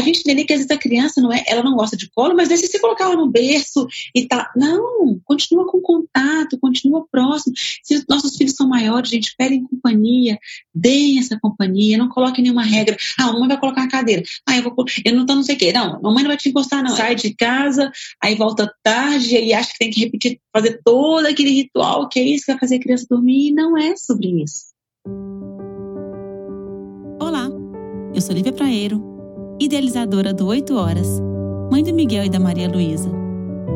a gente entender que às vezes a criança não é, ela não gosta de colo, mas se você colocar ela no berço e tá, não, continua com contato, continua próximo. Se nossos filhos são maiores, gente, peguem companhia, deem essa companhia, não coloquem nenhuma regra. Ah, a mamãe vai colocar a cadeira. Ah, eu vou, eu não tô não sei o quê. Não, a mamãe não vai te encostar não. Sai de casa, aí volta tarde e acha que tem que repetir, fazer todo aquele ritual que é isso que vai fazer a criança dormir e não é sobre isso. Olá, eu sou Lívia Praeiro, idealizadora do 8 Horas, mãe do Miguel e da Maria Luísa.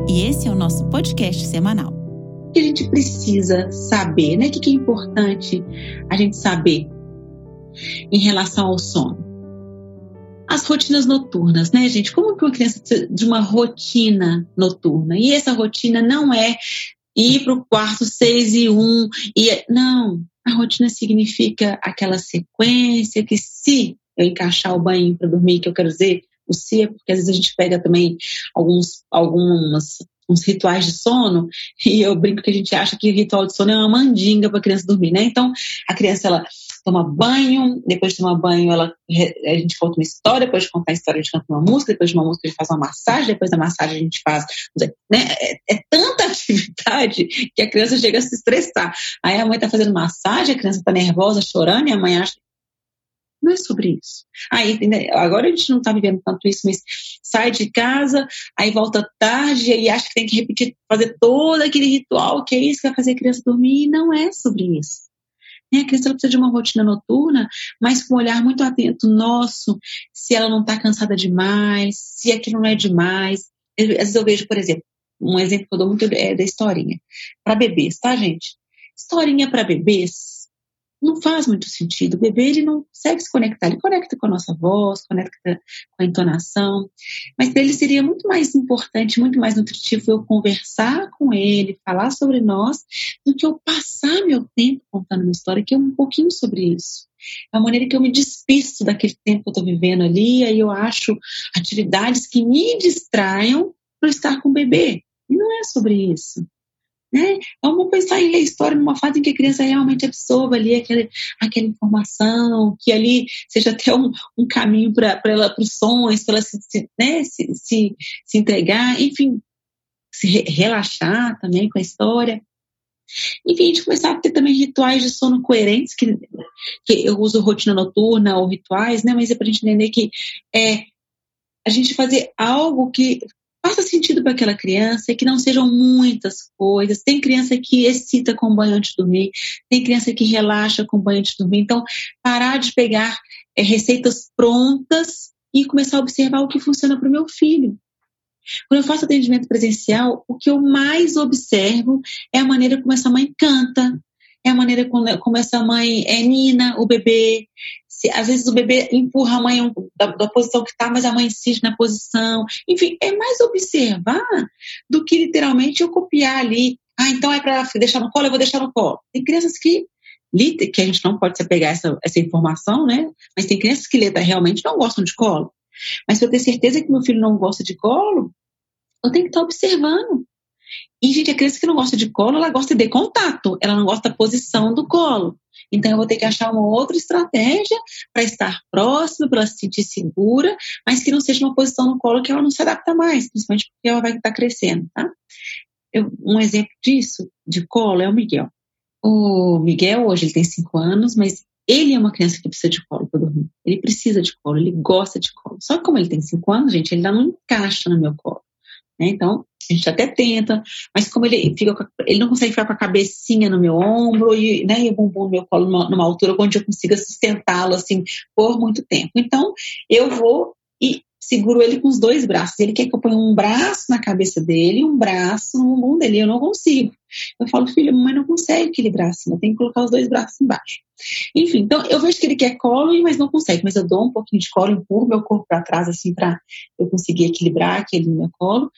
E esse é o nosso podcast semanal. O que a gente precisa saber, né? O que é importante a gente saber em relação ao sono? As rotinas noturnas, né, gente? Como que uma criança precisa de uma rotina noturna? E essa rotina não é ir para o quarto seis e um e não a rotina significa aquela sequência que se eu encaixar o banho para dormir, que eu quero dizer, o é porque às vezes a gente pega também alguns, algumas uns rituais de sono, e eu brinco que a gente acha que ritual de sono é uma mandinga para a criança dormir, né? Então, a criança, ela toma banho, depois de tomar banho, ela, a gente conta uma história, depois de contar a história, a gente canta uma música, depois de uma música, a gente faz uma massagem, depois da massagem, a gente faz. Né? É, é tanta atividade que a criança chega a se estressar. Aí a mãe está fazendo massagem, a criança está nervosa, chorando, e a mãe acha não é sobre isso. Aí, agora a gente não está vivendo tanto isso, mas sai de casa, aí volta tarde e acha que tem que repetir, fazer todo aquele ritual que é isso que vai fazer a criança dormir, e não é sobre isso. Né? A criança precisa de uma rotina noturna, mas com um olhar muito atento nosso, se ela não está cansada demais, se aquilo não é demais. Às vezes eu vejo, por exemplo, um exemplo que eu dou muito é da historinha. Para bebês, tá, gente? Historinha para bebês não faz muito sentido. O bebê ele não consegue se conectar, ele conecta com a nossa voz, conecta com a entonação, mas para ele seria muito mais importante, muito mais nutritivo eu conversar com ele, falar sobre nós, do que eu passar meu tempo contando uma história, que é um pouquinho sobre isso. É a maneira que eu me despisto daquele tempo que eu estou vivendo ali, aí eu acho atividades que me distraiam para estar com o bebê. E não é sobre isso. Né? Vamos pensar em ler história numa fase em que a criança realmente absorva ali aquele, aquela informação, que ali seja até um, um caminho para ela, para os sonhos, para ela se, se, né, se, se, se entregar, enfim, se re, relaxar também com a história. Enfim, a gente começar a ter também rituais de sono coerentes, que, que eu uso rotina noturna ou rituais, né? Mas é para a gente entender que é a gente fazer algo que faça sentido para aquela criança e que não sejam muitas coisas. Tem criança que excita com banho antes de dormir, tem criança que relaxa com banho antes de dormir. Então, parar de pegar é, receitas prontas e começar a observar o que funciona para o meu filho. Quando eu faço atendimento presencial, o que eu mais observo é a maneira como essa mãe canta, é a maneira como, essa mãe é nina o bebê, se, às vezes o bebê empurra a mãe da, da posição que está, mas a mãe insiste na posição. Enfim, é mais observar do que literalmente eu copiar ali. Ah, então é para deixar no colo, eu vou deixar no colo. Tem crianças que que a gente não pode se pegar essa, essa informação, né? Mas tem crianças que realmente não gostam de colo. Mas se eu ter certeza que meu filho não gosta de colo, eu tenho que estar observando. E, gente, a criança que não gosta de colo, ela gosta de contato, ela não gosta da posição do colo. Então, eu vou ter que achar uma outra estratégia para estar próxima, para ela se sentir segura, mas que não seja uma posição no colo que ela não se adapta mais, principalmente porque ela vai estar crescendo, tá? Eu, um exemplo disso, de colo, é o Miguel. O Miguel, hoje, ele tem cinco anos, mas ele é uma criança que precisa de colo para dormir. Ele precisa de colo, ele gosta de colo. Só que como ele tem cinco anos, gente, ele ainda não encaixa no meu colo. Né? Então, a gente até tenta, mas como ele fica, ele não consegue ficar com a cabecinha no meu ombro e, né, e o bumbum no meu colo numa, numa altura onde eu consiga sustentá-lo assim por muito tempo. Então, eu vou e seguro ele com os dois braços. Ele quer que eu ponha um braço na cabeça dele e um braço no bumbum dele. Eu não consigo. Eu falo, filho, mamãe não consegue equilibrar eu tenho que colocar os dois braços embaixo. Enfim, então eu vejo que ele quer colo, mas não consegue. Mas eu dou um pouquinho de colo, empurro meu corpo para trás, assim, para eu conseguir equilibrar aquele meu colo.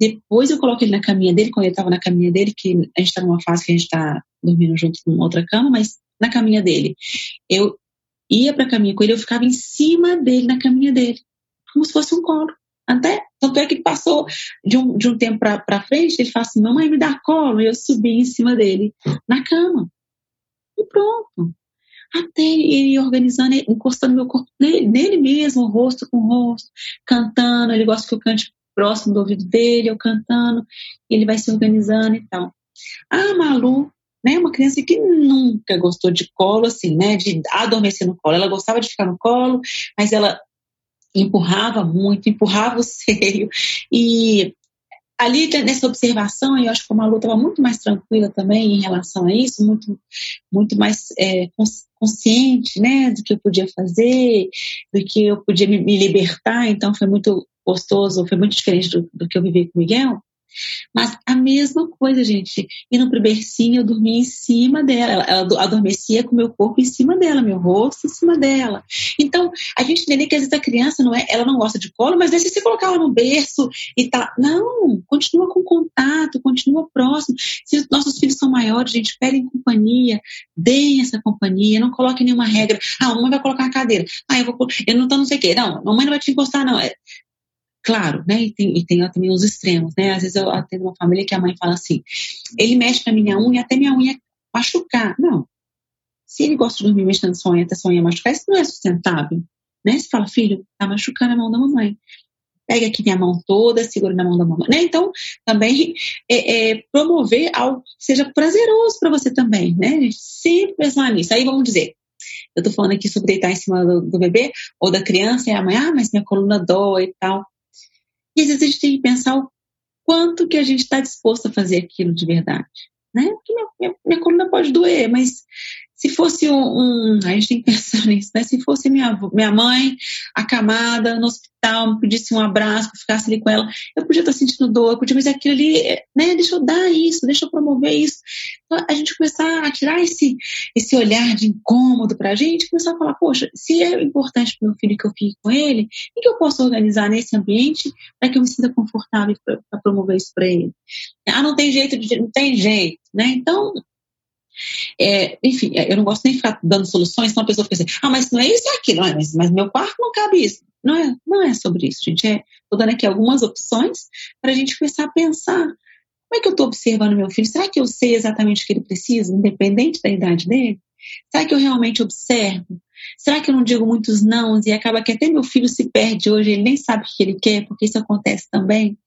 Depois eu coloco ele na caminha dele, quando ele estava na caminha dele, que a gente está numa fase que a gente está dormindo junto com outra cama, mas na caminha dele. Eu ia para a caminha com ele, eu ficava em cima dele, na caminha dele como se fosse um colo. Até, tanto é que passou de um, de um tempo para frente, ele fala assim, mamãe me dá colo, e eu subi em cima dele, na cama. E pronto. até ele organizando, encostando meu corpo nele, nele mesmo, rosto com rosto, cantando. Ele gosta que eu cante próximo do ouvido dele, eu cantando, ele vai se organizando e tal. A Malu, né, uma criança que nunca gostou de colo, assim, né, de adormecer no colo. Ela gostava de ficar no colo, mas ela empurrava muito, empurrava o seio. E ali nessa observação, eu acho que a Malu estava muito mais tranquila também em relação a isso, muito, muito mais é, consciente, né, do que eu podia fazer, do que eu podia me, me libertar. Então foi muito gostoso, foi muito diferente do, do que eu vivi com o Miguel. Mas a mesma coisa, gente. Indo pro bercinho, eu dormia em cima dela. Ela, adormecia com meu corpo em cima dela, meu rosto em cima dela. Então, a gente entende que às vezes a criança não é, ela não gosta de colo, mas se você colocar ela no berço e tá. Não, continua com contato, continua próximo. Se nossos filhos são maiores, gente, peguem companhia, deem essa companhia, não coloquem nenhuma regra. Ah, a mamãe vai colocar a cadeira. Ah, eu vou. Eu não tô não sei o quê. Não, a mamãe não vai te encostar, não. É, Claro, né? E tem, e tem também os extremos, né? Às vezes eu atendo uma família que a mãe fala assim: ele mexe na minha unha até minha unha machucar. Não. Se ele gosta de dormir mexendo sua unha até sua unha machucar, isso não é sustentável. Né? Você fala, filho, tá machucando a mão da mamãe. Pega aqui minha mão toda, segura na mão da mamãe. Né? Então, também é, é, promover algo que seja prazeroso para você também, né? Sempre pensar nisso. Aí vamos dizer, eu tô falando aqui sobre deitar em cima do, do bebê ou da criança, e a mãe, ah, mas minha coluna dói e tal. E às vezes a gente tem que pensar o quanto que a gente está disposto a fazer aquilo de verdade. Né? Porque minha, minha, minha coluna pode doer, mas se fosse um, um, a gente tem que pensar nisso, né? Se fosse minha, minha mãe acamada no hospital, me pedisse um abraço, que eu ficasse ali com ela, eu podia estar sentindo dor, eu podia, mas aquilo ali, né? Deixa eu dar isso, deixa eu promover isso. Então, a gente começar a tirar esse, esse olhar de incômodo para a gente, começar a falar, poxa, se é importante para meu filho que eu fique com ele, o que eu posso organizar nesse ambiente para que eu me sinta confortável para promover isso para ele? Ah, não tem jeito, de, não tem jeito, né? Então, é, enfim, é, eu não gosto nem de ficar dando soluções, senão a pessoa fica assim, ah, mas não é isso, é aquilo, ah, mas, mas meu quarto não cabe isso. Não é, não é sobre isso, gente. Estou é, dando aqui algumas opções para a gente começar a pensar como é que eu estou observando meu filho? Será que eu sei exatamente o que ele precisa, independente da idade dele? Será que eu realmente observo? Será que eu não digo muitos não e acaba que até meu filho se perde hoje, ele nem sabe o que ele quer, porque isso acontece também?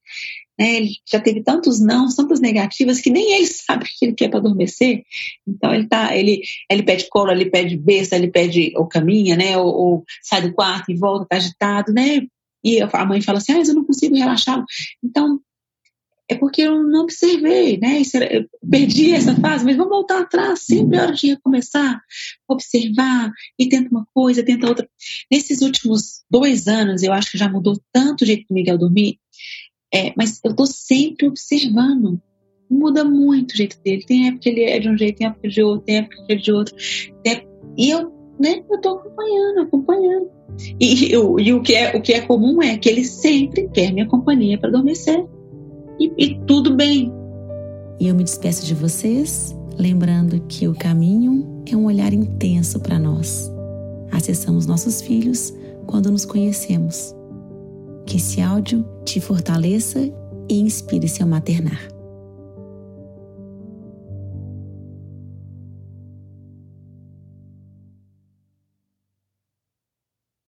Né? Ele já teve tantos não, tantas negativas que nem ele sabe o que ele quer para adormecer. Então ele tá, ele, ele pede colo, ele pede besta, ele pede ou caminha, né? Ou, ou sai do quarto e volta, tá agitado, né? E a mãe fala assim, ah, mas eu não consigo relaxá-lo. Então é porque eu não observei, né? Eu perdi essa fase, mas vamos voltar atrás, sempre é hora de recomeçar, observar, e tenta uma coisa, tenta outra. Nesses últimos dois anos, eu acho que já mudou tanto o jeito do Miguel dormir, é, mas eu estou sempre observando. Muda muito o jeito dele. Tem época que ele é de um jeito, tem época de outro, tem época que é de outro. E eu, né, eu tô acompanhando, acompanhando. E, eu, e o, que é, o que é comum é que ele sempre quer minha companhia para adormecer. E, e tudo bem. E eu me despeço de vocês, lembrando que o caminho é um olhar intenso para nós. Acessamos nossos filhos quando nos conhecemos. Que esse áudio te fortaleça e inspire seu maternar.